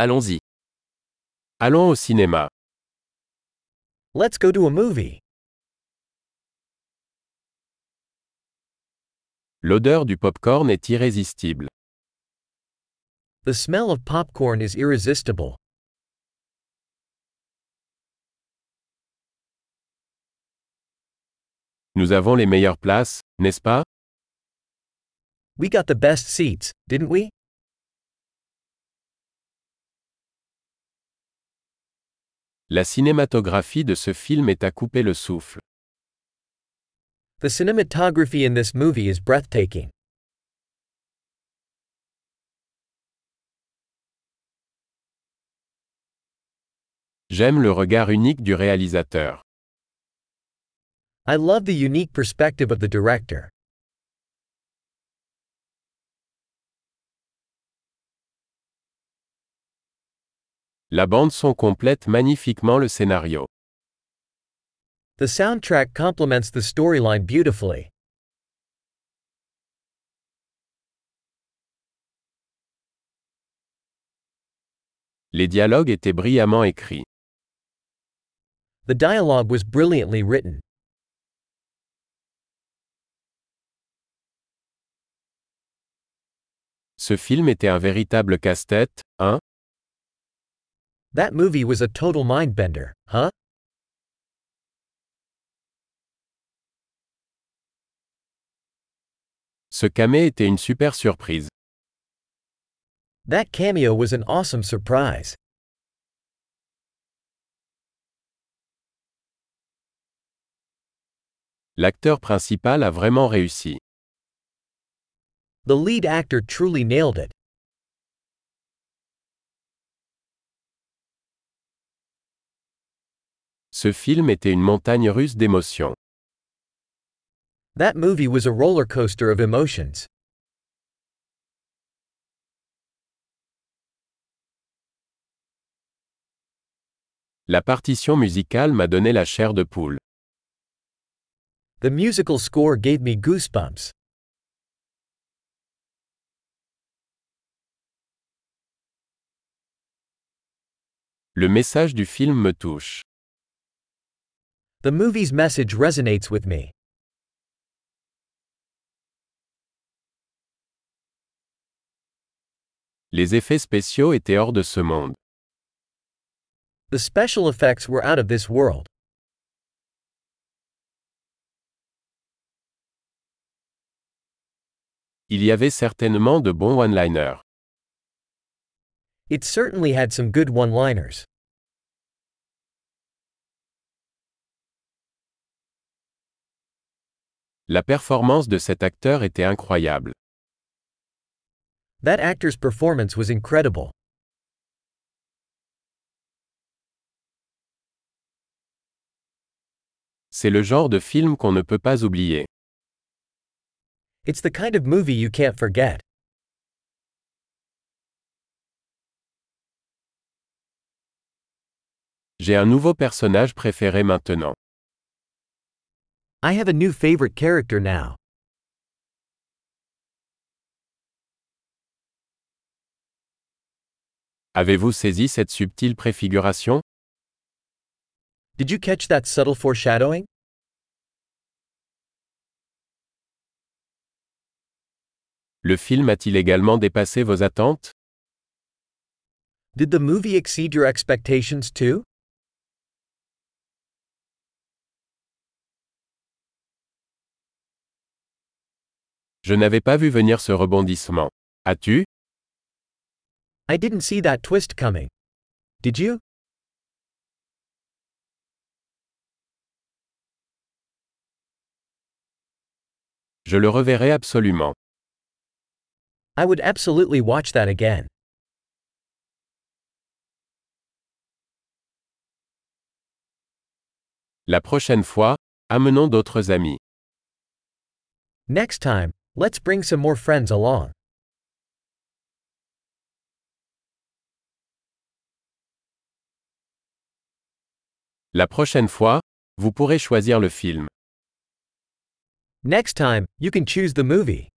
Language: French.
Allons-y. Allons au cinéma. Let's go to a movie. L'odeur du popcorn est irrésistible. The smell of popcorn is irresistible. Nous avons les meilleures places, n'est-ce pas? We got the best seats, didn't we? La cinématographie de ce film est à couper le souffle. The cinematography in this movie is breathtaking. J'aime le regard unique du réalisateur. I love the unique perspective of the director. La bande son complète magnifiquement le scénario. The soundtrack complements the storyline beautifully. Les dialogues étaient brillamment écrits. The dialogue was brilliantly written. Ce film était un véritable casse-tête, hein That movie was a total mindbender, huh? Ce camé était une super surprise. That cameo was an awesome surprise. L'acteur principal a vraiment réussi. The lead actor truly nailed it. Ce film était une montagne russe d'émotions. That movie was a roller coaster of emotions. La partition musicale m'a donné la chair de poule. The musical score gave me goosebumps. Le message du film me touche. The movie's message resonates with me. Les effets spéciaux étaient hors de ce monde. The special effects were out of this world. Il y avait certainement de bons one-liners. It certainly had some good one La performance de cet acteur était incroyable. That actor's performance was incredible. C'est le genre de film qu'on ne peut pas oublier. It's the kind of movie you can't forget. J'ai un nouveau personnage préféré maintenant. I have a new favorite character now. Avez-vous saisi cette subtile préfiguration? Did you catch that subtle foreshadowing? Le film a-t-il également dépassé vos attentes? Did the movie exceed your expectations too? Je n'avais pas vu venir ce rebondissement. As-tu? I didn't see that twist coming. Did you? Je le reverrai absolument. I would absolutely watch that again. La prochaine fois, amenons d'autres amis. Next time, let's bring some more friends along. La prochaine fois, vous pourrez choisir le film. Next time, you can choose the movie.